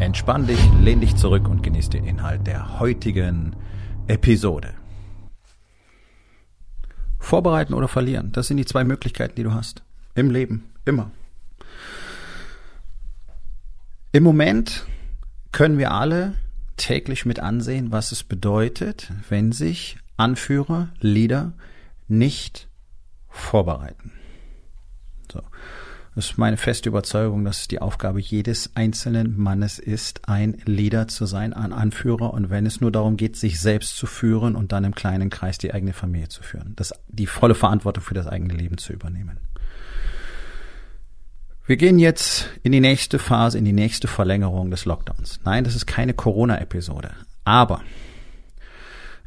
Entspann dich, lehn dich zurück und genieß den Inhalt der heutigen Episode. Vorbereiten oder verlieren, das sind die zwei Möglichkeiten, die du hast. Im Leben, immer. Im Moment können wir alle täglich mit ansehen, was es bedeutet, wenn sich Anführer, Leader nicht vorbereiten. So. Das ist meine feste Überzeugung, dass es die Aufgabe jedes einzelnen Mannes ist, ein Leader zu sein, ein Anführer und wenn es nur darum geht, sich selbst zu führen und dann im kleinen Kreis die eigene Familie zu führen, das, die volle Verantwortung für das eigene Leben zu übernehmen. Wir gehen jetzt in die nächste Phase, in die nächste Verlängerung des Lockdowns. Nein, das ist keine Corona-Episode. Aber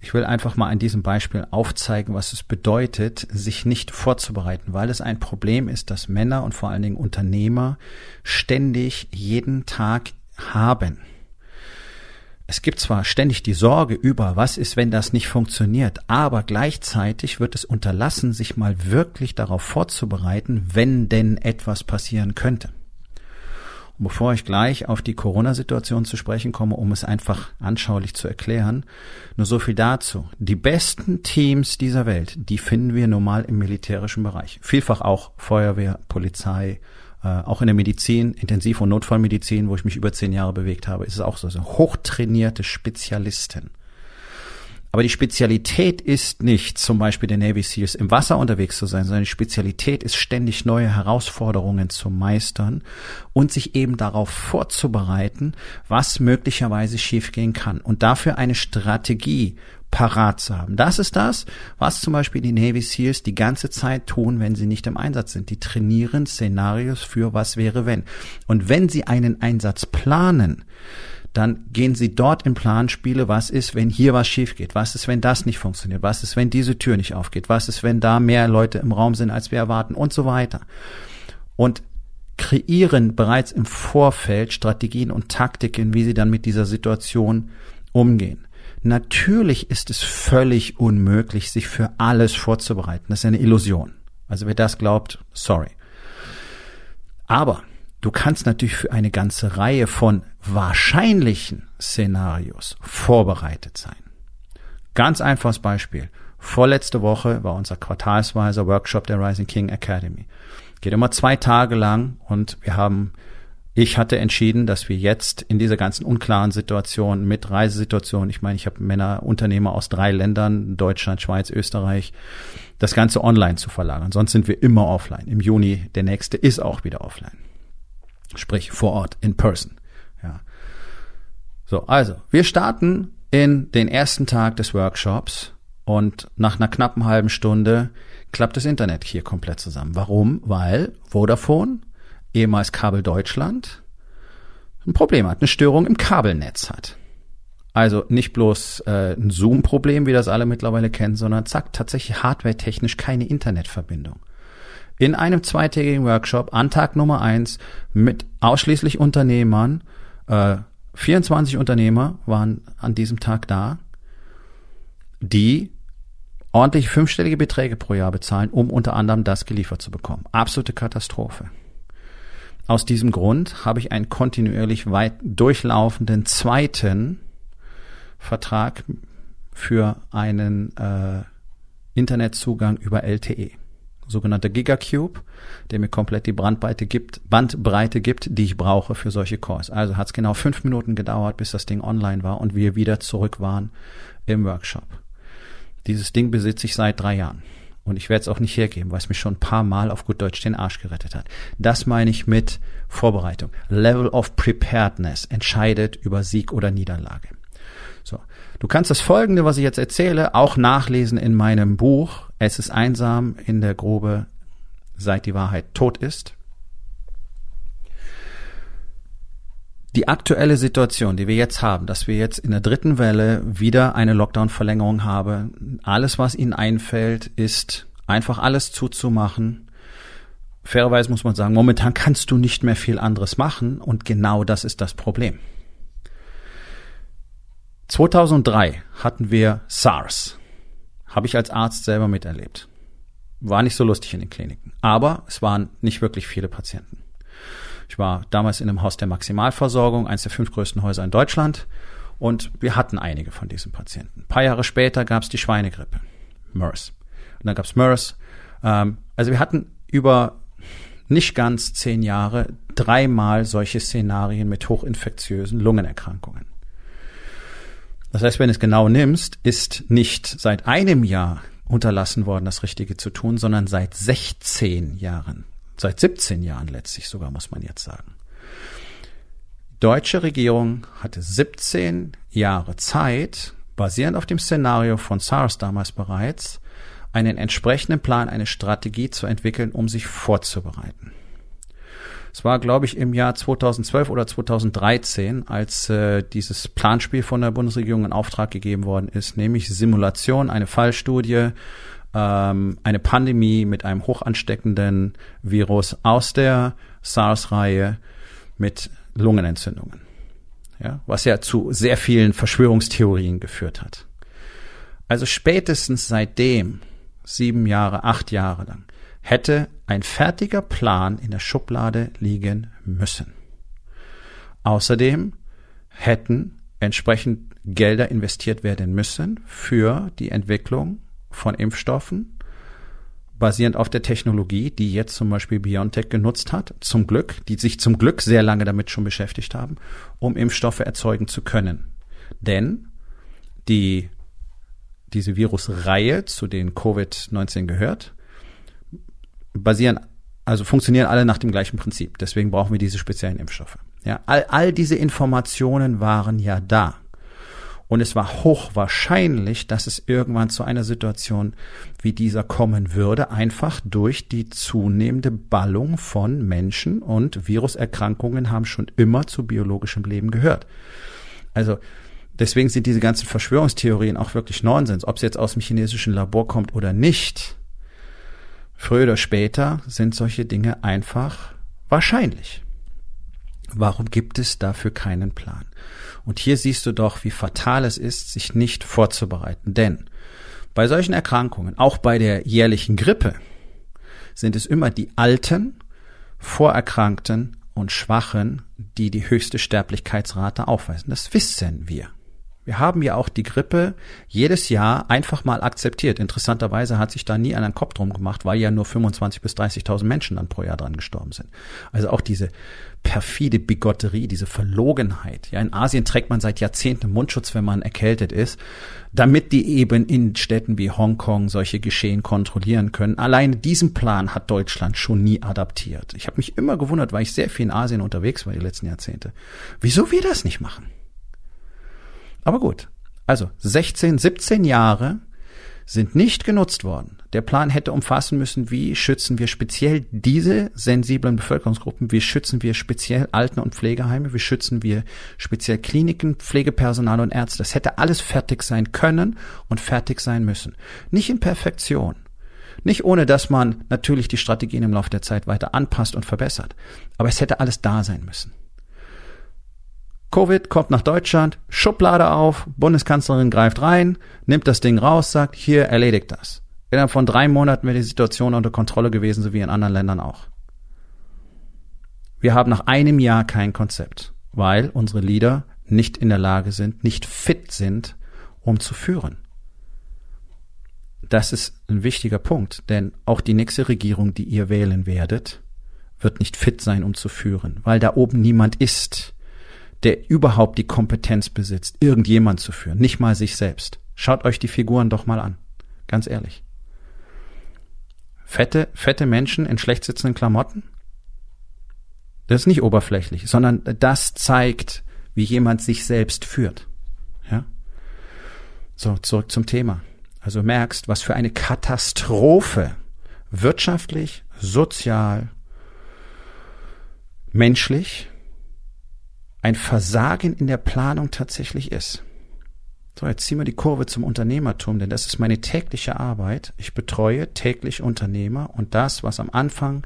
ich will einfach mal an diesem Beispiel aufzeigen, was es bedeutet, sich nicht vorzubereiten, weil es ein Problem ist, dass Männer und vor allen Dingen Unternehmer ständig jeden Tag haben. Es gibt zwar ständig die Sorge über, was ist, wenn das nicht funktioniert, aber gleichzeitig wird es unterlassen, sich mal wirklich darauf vorzubereiten, wenn denn etwas passieren könnte. Bevor ich gleich auf die Corona-Situation zu sprechen komme, um es einfach anschaulich zu erklären, nur so viel dazu. Die besten Teams dieser Welt, die finden wir normal im militärischen Bereich. Vielfach auch Feuerwehr, Polizei, äh, auch in der Medizin, Intensiv- und Notfallmedizin, wo ich mich über zehn Jahre bewegt habe, ist es auch so. Also hochtrainierte Spezialisten. Aber die Spezialität ist nicht, zum Beispiel der Navy Seals im Wasser unterwegs zu sein, sondern die Spezialität ist ständig neue Herausforderungen zu meistern und sich eben darauf vorzubereiten, was möglicherweise schiefgehen kann und dafür eine Strategie parat zu haben. Das ist das, was zum Beispiel die Navy Seals die ganze Zeit tun, wenn sie nicht im Einsatz sind. Die trainieren Szenarios für was wäre wenn. Und wenn sie einen Einsatz planen, dann gehen sie dort in Planspiele, was ist, wenn hier was schief geht, was ist, wenn das nicht funktioniert, was ist, wenn diese Tür nicht aufgeht, was ist, wenn da mehr Leute im Raum sind, als wir erwarten und so weiter. Und kreieren bereits im Vorfeld Strategien und Taktiken, wie sie dann mit dieser Situation umgehen. Natürlich ist es völlig unmöglich, sich für alles vorzubereiten. Das ist eine Illusion. Also wer das glaubt, sorry. Aber du kannst natürlich für eine ganze Reihe von wahrscheinlichen Szenarios vorbereitet sein. Ganz einfaches Beispiel. Vorletzte Woche war unser quartalsweiser Workshop der Rising King Academy. Geht immer zwei Tage lang und wir haben ich hatte entschieden, dass wir jetzt in dieser ganzen unklaren Situation mit Reisesituation, ich meine, ich habe Männer, Unternehmer aus drei Ländern, Deutschland, Schweiz, Österreich, das Ganze online zu verlagern. Sonst sind wir immer offline. Im Juni der nächste ist auch wieder offline. Sprich vor Ort, in person. Ja. So, also, wir starten in den ersten Tag des Workshops und nach einer knappen halben Stunde klappt das Internet hier komplett zusammen. Warum? Weil Vodafone ehemals Kabel Deutschland, ein Problem hat, eine Störung im Kabelnetz hat. Also nicht bloß äh, ein Zoom-Problem, wie das alle mittlerweile kennen, sondern zack, tatsächlich hardware-technisch keine Internetverbindung. In einem zweitägigen Workshop an Tag Nummer eins mit ausschließlich Unternehmern, äh, 24 Unternehmer waren an diesem Tag da, die ordentlich fünfstellige Beträge pro Jahr bezahlen, um unter anderem das geliefert zu bekommen. Absolute Katastrophe. Aus diesem Grund habe ich einen kontinuierlich weit durchlaufenden zweiten Vertrag für einen äh, Internetzugang über LTE, sogenannter Gigacube, der mir komplett die Bandbreite gibt, Bandbreite gibt, die ich brauche für solche Calls. Also hat es genau fünf Minuten gedauert, bis das Ding online war und wir wieder zurück waren im Workshop. Dieses Ding besitze ich seit drei Jahren. Und ich werde es auch nicht hergeben, weil es mich schon ein paar Mal auf gut Deutsch den Arsch gerettet hat. Das meine ich mit Vorbereitung. Level of Preparedness entscheidet über Sieg oder Niederlage. So. Du kannst das Folgende, was ich jetzt erzähle, auch nachlesen in meinem Buch. Es ist einsam in der Grube, seit die Wahrheit tot ist. die aktuelle Situation, die wir jetzt haben, dass wir jetzt in der dritten Welle wieder eine Lockdown-Verlängerung haben, alles, was Ihnen einfällt, ist einfach alles zuzumachen. Fairerweise muss man sagen, momentan kannst du nicht mehr viel anderes machen und genau das ist das Problem. 2003 hatten wir SARS. Habe ich als Arzt selber miterlebt. War nicht so lustig in den Kliniken. Aber es waren nicht wirklich viele Patienten. Ich war damals in einem Haus der Maximalversorgung, eines der fünf größten Häuser in Deutschland. Und wir hatten einige von diesen Patienten. Ein paar Jahre später gab es die Schweinegrippe, MERS. Und dann gab es MERS. Ähm, also wir hatten über nicht ganz zehn Jahre dreimal solche Szenarien mit hochinfektiösen Lungenerkrankungen. Das heißt, wenn du es genau nimmst, ist nicht seit einem Jahr unterlassen worden, das Richtige zu tun, sondern seit 16 Jahren. Seit 17 Jahren letztlich sogar, muss man jetzt sagen. Die deutsche Regierung hatte 17 Jahre Zeit, basierend auf dem Szenario von SARS damals bereits, einen entsprechenden Plan, eine Strategie zu entwickeln, um sich vorzubereiten. Es war, glaube ich, im Jahr 2012 oder 2013, als äh, dieses Planspiel von der Bundesregierung in Auftrag gegeben worden ist, nämlich Simulation, eine Fallstudie ähm, eine Pandemie mit einem hochansteckenden Virus aus der SARS-Reihe mit Lungenentzündungen. Ja, was ja zu sehr vielen Verschwörungstheorien geführt hat. Also spätestens seitdem, sieben Jahre, acht Jahre lang, hätte ein fertiger Plan in der Schublade liegen müssen. Außerdem hätten entsprechend Gelder investiert werden müssen für die Entwicklung von Impfstoffen, basierend auf der Technologie, die jetzt zum Beispiel BioNTech genutzt hat, zum Glück, die sich zum Glück sehr lange damit schon beschäftigt haben, um Impfstoffe erzeugen zu können. Denn die, diese Virusreihe, zu denen Covid-19 gehört, basieren, also funktionieren alle nach dem gleichen Prinzip. Deswegen brauchen wir diese speziellen Impfstoffe. Ja, all, all diese Informationen waren ja da. Und es war hochwahrscheinlich, dass es irgendwann zu einer Situation wie dieser kommen würde, einfach durch die zunehmende Ballung von Menschen und Viruserkrankungen haben schon immer zu biologischem Leben gehört. Also deswegen sind diese ganzen Verschwörungstheorien auch wirklich Nonsens, ob es jetzt aus dem chinesischen Labor kommt oder nicht. Früher oder später sind solche Dinge einfach wahrscheinlich. Warum gibt es dafür keinen Plan? Und hier siehst du doch, wie fatal es ist, sich nicht vorzubereiten. Denn bei solchen Erkrankungen, auch bei der jährlichen Grippe, sind es immer die Alten, Vorerkrankten und Schwachen, die die höchste Sterblichkeitsrate aufweisen. Das wissen wir. Wir haben ja auch die Grippe jedes Jahr einfach mal akzeptiert. Interessanterweise hat sich da nie einen Kopf drum gemacht, weil ja nur 25 bis 30.000 Menschen dann pro Jahr dran gestorben sind. Also auch diese perfide Bigotterie, diese Verlogenheit. Ja, in Asien trägt man seit Jahrzehnten Mundschutz, wenn man erkältet ist, damit die eben in Städten wie Hongkong solche Geschehen kontrollieren können. Allein diesen Plan hat Deutschland schon nie adaptiert. Ich habe mich immer gewundert, weil ich sehr viel in Asien unterwegs war die letzten Jahrzehnte. Wieso wir das nicht machen? Aber gut. Also 16, 17 Jahre sind nicht genutzt worden. Der Plan hätte umfassen müssen, wie schützen wir speziell diese sensiblen Bevölkerungsgruppen, wie schützen wir speziell Alten- und Pflegeheime, wie schützen wir speziell Kliniken, Pflegepersonal und Ärzte. Das hätte alles fertig sein können und fertig sein müssen. Nicht in Perfektion. Nicht ohne, dass man natürlich die Strategien im Laufe der Zeit weiter anpasst und verbessert. Aber es hätte alles da sein müssen. Covid kommt nach Deutschland, Schublade auf, Bundeskanzlerin greift rein, nimmt das Ding raus, sagt, hier erledigt das. Innerhalb von drei Monaten wäre die Situation unter Kontrolle gewesen, so wie in anderen Ländern auch. Wir haben nach einem Jahr kein Konzept, weil unsere Leader nicht in der Lage sind, nicht fit sind, um zu führen. Das ist ein wichtiger Punkt, denn auch die nächste Regierung, die ihr wählen werdet, wird nicht fit sein, um zu führen, weil da oben niemand ist, der überhaupt die Kompetenz besitzt, irgendjemand zu führen, nicht mal sich selbst. Schaut euch die Figuren doch mal an. Ganz ehrlich. Fette, fette Menschen in schlecht sitzenden Klamotten? Das ist nicht oberflächlich, sondern das zeigt, wie jemand sich selbst führt. Ja? So, zurück zum Thema. Also merkst, was für eine Katastrophe wirtschaftlich, sozial, menschlich ein Versagen in der Planung tatsächlich ist. So, jetzt ziehen wir die Kurve zum Unternehmertum, denn das ist meine tägliche Arbeit. Ich betreue täglich Unternehmer und das, was am Anfang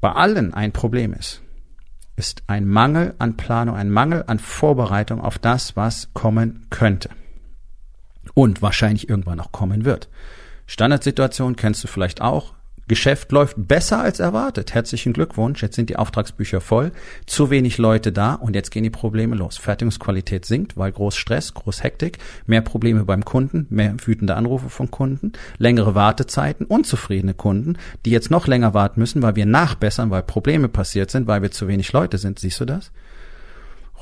bei allen ein Problem ist, ist ein Mangel an Planung, ein Mangel an Vorbereitung auf das, was kommen könnte. Und wahrscheinlich irgendwann auch kommen wird. Standardsituation kennst du vielleicht auch. Geschäft läuft besser als erwartet. Herzlichen Glückwunsch. Jetzt sind die Auftragsbücher voll. Zu wenig Leute da und jetzt gehen die Probleme los. Fertigungsqualität sinkt, weil groß Stress, groß Hektik, mehr Probleme beim Kunden, mehr wütende Anrufe von Kunden, längere Wartezeiten, unzufriedene Kunden, die jetzt noch länger warten müssen, weil wir nachbessern, weil Probleme passiert sind, weil wir zu wenig Leute sind. Siehst du das?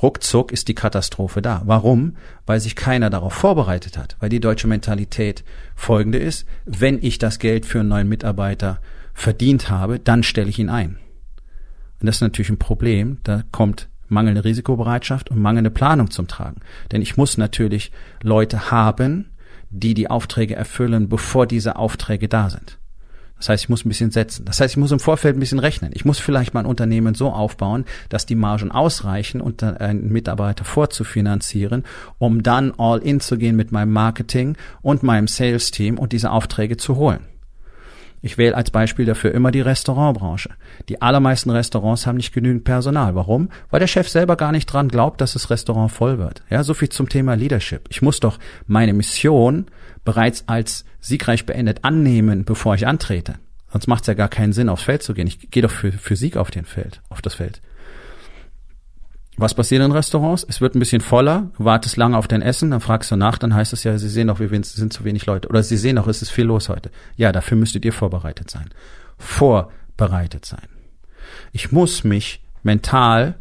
Ruckzuck ist die Katastrophe da. Warum? Weil sich keiner darauf vorbereitet hat. Weil die deutsche Mentalität folgende ist, wenn ich das Geld für einen neuen Mitarbeiter verdient habe, dann stelle ich ihn ein. Und das ist natürlich ein Problem. Da kommt mangelnde Risikobereitschaft und mangelnde Planung zum Tragen. Denn ich muss natürlich Leute haben, die die Aufträge erfüllen, bevor diese Aufträge da sind. Das heißt, ich muss ein bisschen setzen. Das heißt, ich muss im Vorfeld ein bisschen rechnen. Ich muss vielleicht mein Unternehmen so aufbauen, dass die Margen ausreichen und einen Mitarbeiter vorzufinanzieren, um dann all in zu gehen mit meinem Marketing und meinem Sales-Team und diese Aufträge zu holen. Ich wähle als Beispiel dafür immer die Restaurantbranche. Die allermeisten Restaurants haben nicht genügend Personal. Warum? Weil der Chef selber gar nicht dran glaubt, dass das Restaurant voll wird. Ja, so viel zum Thema Leadership. Ich muss doch meine Mission bereits als siegreich beendet annehmen, bevor ich antrete. Sonst macht es ja gar keinen Sinn, aufs Feld zu gehen. Ich gehe doch für, für Sieg auf den Feld, auf das Feld. Was passiert in Restaurants? Es wird ein bisschen voller, du wartest lange auf dein Essen, dann fragst du nach, dann heißt es ja, sie sehen doch, wir sind zu wenig Leute. Oder sie sehen doch, es ist viel los heute. Ja, dafür müsstet ihr vorbereitet sein. Vorbereitet sein. Ich muss mich mental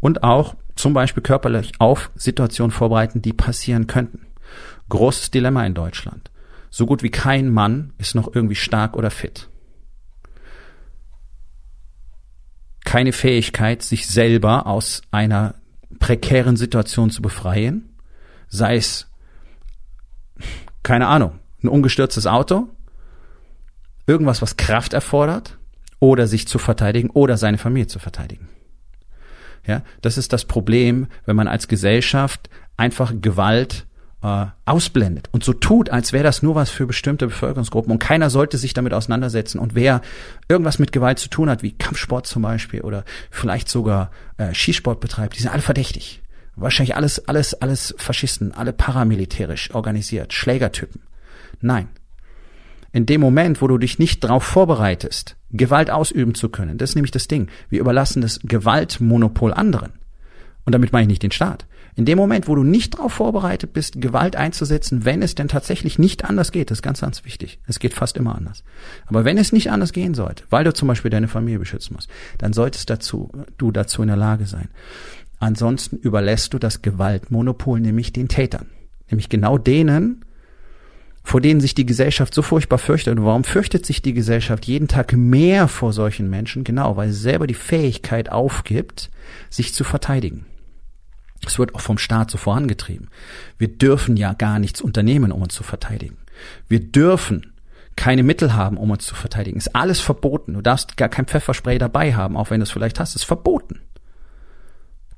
und auch zum Beispiel körperlich auf Situationen vorbereiten, die passieren könnten. Großes Dilemma in Deutschland. So gut wie kein Mann ist noch irgendwie stark oder fit. Keine Fähigkeit, sich selber aus einer prekären Situation zu befreien, sei es, keine Ahnung, ein ungestürztes Auto, irgendwas, was Kraft erfordert, oder sich zu verteidigen oder seine Familie zu verteidigen. Ja, das ist das Problem, wenn man als Gesellschaft einfach Gewalt äh, ausblendet und so tut, als wäre das nur was für bestimmte Bevölkerungsgruppen und keiner sollte sich damit auseinandersetzen. Und wer irgendwas mit Gewalt zu tun hat, wie Kampfsport zum Beispiel oder vielleicht sogar äh, Skisport betreibt, die sind alle verdächtig. Wahrscheinlich alles, alles, alles Faschisten, alle paramilitärisch organisiert, Schlägertypen. Nein. In dem Moment, wo du dich nicht darauf vorbereitest, Gewalt ausüben zu können, das ist nämlich das Ding. Wir überlassen das Gewaltmonopol anderen. Und damit meine ich nicht den Staat. In dem Moment, wo du nicht darauf vorbereitet bist, Gewalt einzusetzen, wenn es denn tatsächlich nicht anders geht, das ist ganz, ganz wichtig. Es geht fast immer anders. Aber wenn es nicht anders gehen sollte, weil du zum Beispiel deine Familie beschützen musst, dann solltest dazu, du dazu in der Lage sein. Ansonsten überlässt du das Gewaltmonopol nämlich den Tätern. Nämlich genau denen, vor denen sich die Gesellschaft so furchtbar fürchtet. Und warum fürchtet sich die Gesellschaft jeden Tag mehr vor solchen Menschen? Genau, weil sie selber die Fähigkeit aufgibt, sich zu verteidigen. Es wird auch vom Staat so vorangetrieben. Wir dürfen ja gar nichts unternehmen, um uns zu verteidigen. Wir dürfen keine Mittel haben, um uns zu verteidigen. Ist alles verboten. Du darfst gar kein Pfefferspray dabei haben, auch wenn du es vielleicht hast. Ist verboten.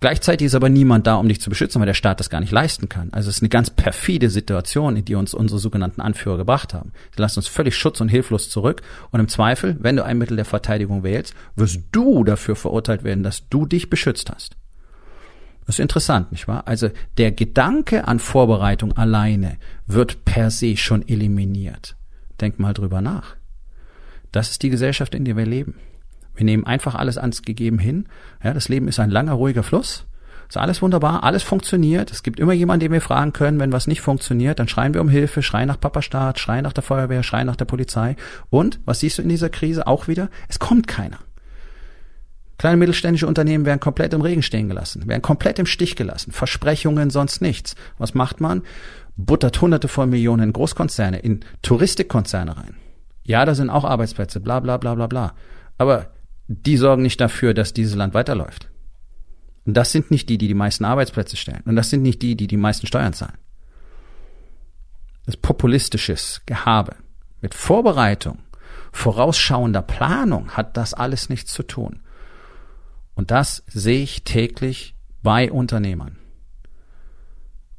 Gleichzeitig ist aber niemand da, um dich zu beschützen, weil der Staat das gar nicht leisten kann. Also es ist eine ganz perfide Situation, in die uns unsere sogenannten Anführer gebracht haben. Sie lassen uns völlig schutz- und hilflos zurück. Und im Zweifel, wenn du ein Mittel der Verteidigung wählst, wirst du dafür verurteilt werden, dass du dich beschützt hast. Das ist interessant, nicht wahr? Also der Gedanke an Vorbereitung alleine wird per se schon eliminiert. Denk mal drüber nach. Das ist die Gesellschaft, in der wir leben. Wir nehmen einfach alles ans Gegeben hin. Ja, das Leben ist ein langer, ruhiger Fluss. Ist alles wunderbar, alles funktioniert. Es gibt immer jemanden, den wir fragen können, wenn was nicht funktioniert. Dann schreien wir um Hilfe, schreien nach Papa Staat, schreien nach der Feuerwehr, schreien nach der Polizei. Und, was siehst du in dieser Krise auch wieder? Es kommt keiner. Kleine mittelständische Unternehmen werden komplett im Regen stehen gelassen, werden komplett im Stich gelassen. Versprechungen, sonst nichts. Was macht man? Buttert hunderte von Millionen in Großkonzerne, in Touristikkonzerne rein. Ja, da sind auch Arbeitsplätze, bla bla bla bla bla. Aber die sorgen nicht dafür, dass dieses Land weiterläuft. Und das sind nicht die, die die meisten Arbeitsplätze stellen. Und das sind nicht die, die die meisten Steuern zahlen. Das populistisches Gehabe mit Vorbereitung, vorausschauender Planung hat das alles nichts zu tun. Und das sehe ich täglich bei Unternehmern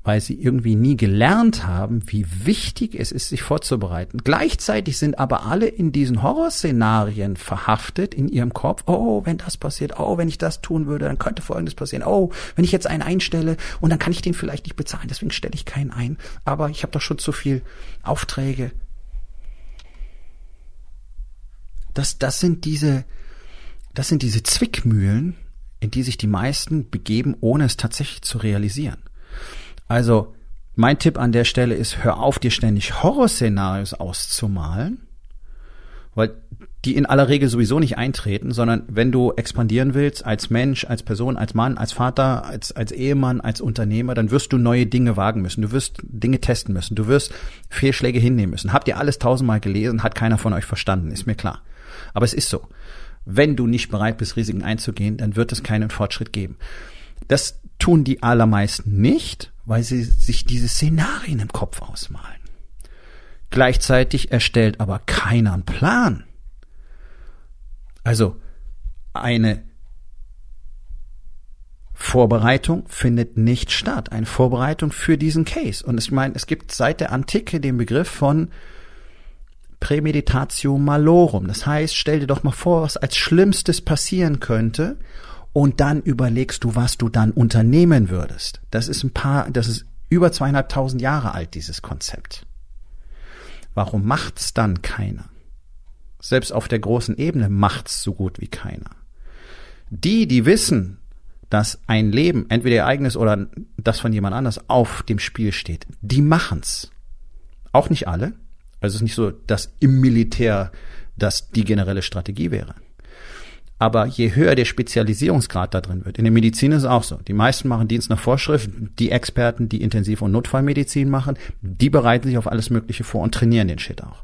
weil sie irgendwie nie gelernt haben, wie wichtig es ist, sich vorzubereiten. Gleichzeitig sind aber alle in diesen Horrorszenarien verhaftet in ihrem Kopf. Oh, wenn das passiert, oh, wenn ich das tun würde, dann könnte Folgendes passieren. Oh, wenn ich jetzt einen einstelle und dann kann ich den vielleicht nicht bezahlen, deswegen stelle ich keinen ein. Aber ich habe doch schon zu viel Aufträge. Das, das sind diese, das sind diese Zwickmühlen, in die sich die meisten begeben, ohne es tatsächlich zu realisieren. Also mein Tipp an der Stelle ist, hör auf, dir ständig Horrorszenarios auszumalen, weil die in aller Regel sowieso nicht eintreten, sondern wenn du expandieren willst als Mensch, als Person, als Mann, als Vater, als, als Ehemann, als Unternehmer, dann wirst du neue Dinge wagen müssen. Du wirst Dinge testen müssen. Du wirst Fehlschläge hinnehmen müssen. Habt ihr alles tausendmal gelesen, hat keiner von euch verstanden, ist mir klar. Aber es ist so. Wenn du nicht bereit bist, Risiken einzugehen, dann wird es keinen Fortschritt geben. Das tun die allermeisten nicht, weil sie sich diese Szenarien im Kopf ausmalen. Gleichzeitig erstellt aber keiner einen Plan. Also eine Vorbereitung findet nicht statt. Eine Vorbereitung für diesen Case. Und ich meine, es gibt seit der Antike den Begriff von Prämeditatio malorum. Das heißt, stell dir doch mal vor, was als Schlimmstes passieren könnte und dann überlegst du, was du dann unternehmen würdest. Das ist ein paar, das ist über zweieinhalbtausend Jahre alt, dieses Konzept. Warum macht's dann keiner? Selbst auf der großen Ebene macht's so gut wie keiner. Die, die wissen, dass ein Leben, entweder ihr eigenes oder das von jemand anders, auf dem Spiel steht, die machen's. Auch nicht alle. Also es ist nicht so, dass im Militär das die generelle Strategie wäre. Aber je höher der Spezialisierungsgrad da drin wird, in der Medizin ist es auch so. Die meisten machen Dienst nach Vorschrift. Die Experten, die Intensiv- und Notfallmedizin machen, die bereiten sich auf alles Mögliche vor und trainieren den Shit auch.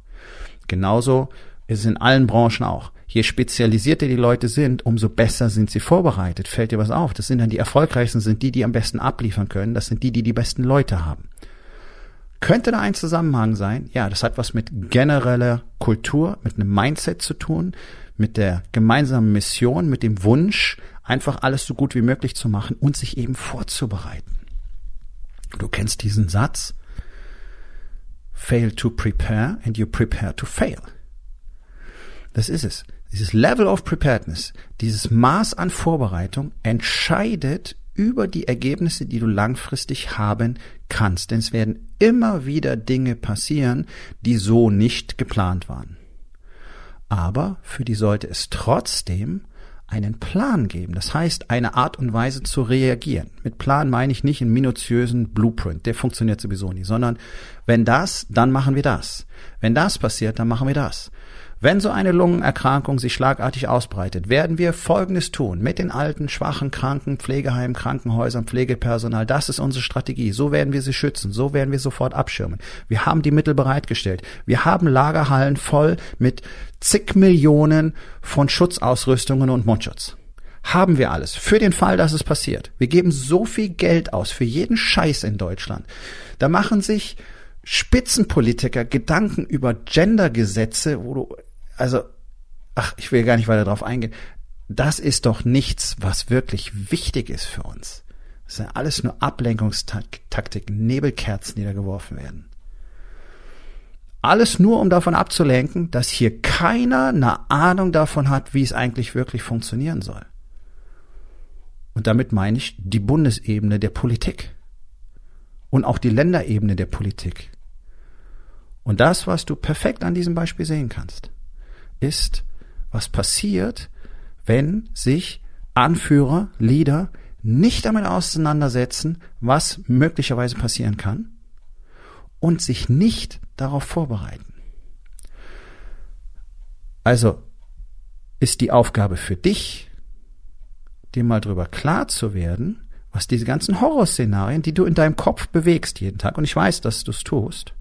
Genauso ist es in allen Branchen auch. Je spezialisierter die Leute sind, umso besser sind sie vorbereitet. Fällt dir was auf? Das sind dann die erfolgreichsten, sind die, die am besten abliefern können. Das sind die, die die besten Leute haben. Könnte da ein Zusammenhang sein? Ja, das hat was mit genereller Kultur, mit einem Mindset zu tun, mit der gemeinsamen Mission, mit dem Wunsch, einfach alles so gut wie möglich zu machen und sich eben vorzubereiten. Du kennst diesen Satz, fail to prepare and you prepare to fail. Das ist es. Dieses Level of Preparedness, dieses Maß an Vorbereitung entscheidet über die Ergebnisse, die du langfristig haben kannst. Denn es werden immer wieder Dinge passieren, die so nicht geplant waren aber für die sollte es trotzdem einen Plan geben. Das heißt, eine Art und Weise zu reagieren. Mit Plan meine ich nicht einen minutiösen Blueprint, der funktioniert sowieso nie, sondern wenn das, dann machen wir das. Wenn das passiert, dann machen wir das. Wenn so eine Lungenerkrankung sich schlagartig ausbreitet, werden wir Folgendes tun mit den alten, schwachen, kranken, Pflegeheimen, Krankenhäusern, Pflegepersonal. Das ist unsere Strategie. So werden wir sie schützen. So werden wir sofort abschirmen. Wir haben die Mittel bereitgestellt. Wir haben Lagerhallen voll mit zig Millionen von Schutzausrüstungen und Mundschutz. Haben wir alles. Für den Fall, dass es passiert. Wir geben so viel Geld aus für jeden Scheiß in Deutschland. Da machen sich Spitzenpolitiker Gedanken über Gendergesetze, wo du also, ach, ich will gar nicht weiter darauf eingehen. Das ist doch nichts, was wirklich wichtig ist für uns. Das sind alles nur Ablenkungstaktiken, Nebelkerzen, die da geworfen werden. Alles nur, um davon abzulenken, dass hier keiner eine Ahnung davon hat, wie es eigentlich wirklich funktionieren soll. Und damit meine ich die Bundesebene der Politik und auch die Länderebene der Politik. Und das, was du perfekt an diesem Beispiel sehen kannst ist, was passiert, wenn sich Anführer, Leader nicht damit auseinandersetzen, was möglicherweise passieren kann und sich nicht darauf vorbereiten. Also ist die Aufgabe für dich, dir mal drüber klar zu werden, was diese ganzen Horrorszenarien, die du in deinem Kopf bewegst jeden Tag, und ich weiß, dass du es tust,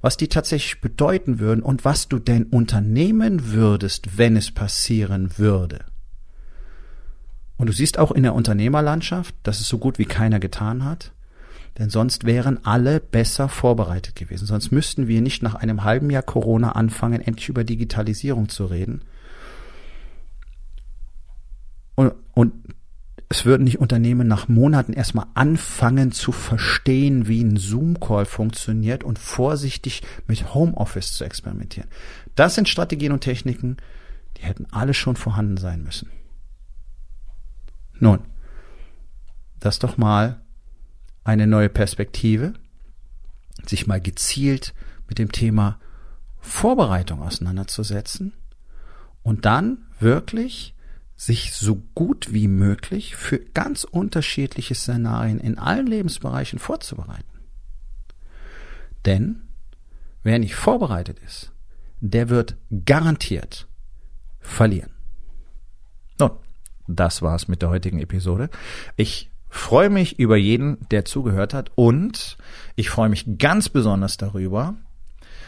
was die tatsächlich bedeuten würden und was du denn unternehmen würdest, wenn es passieren würde. Und du siehst auch in der Unternehmerlandschaft, dass es so gut wie keiner getan hat, denn sonst wären alle besser vorbereitet gewesen. Sonst müssten wir nicht nach einem halben Jahr Corona anfangen, endlich über Digitalisierung zu reden. Und, und es würden nicht Unternehmen nach Monaten erstmal anfangen zu verstehen, wie ein Zoom-Call funktioniert und vorsichtig mit Homeoffice zu experimentieren. Das sind Strategien und Techniken, die hätten alle schon vorhanden sein müssen. Nun, das doch mal eine neue Perspektive, sich mal gezielt mit dem Thema Vorbereitung auseinanderzusetzen und dann wirklich sich so gut wie möglich für ganz unterschiedliche Szenarien in allen Lebensbereichen vorzubereiten. Denn wer nicht vorbereitet ist, der wird garantiert verlieren. Nun, das war's mit der heutigen Episode. Ich freue mich über jeden, der zugehört hat und ich freue mich ganz besonders darüber,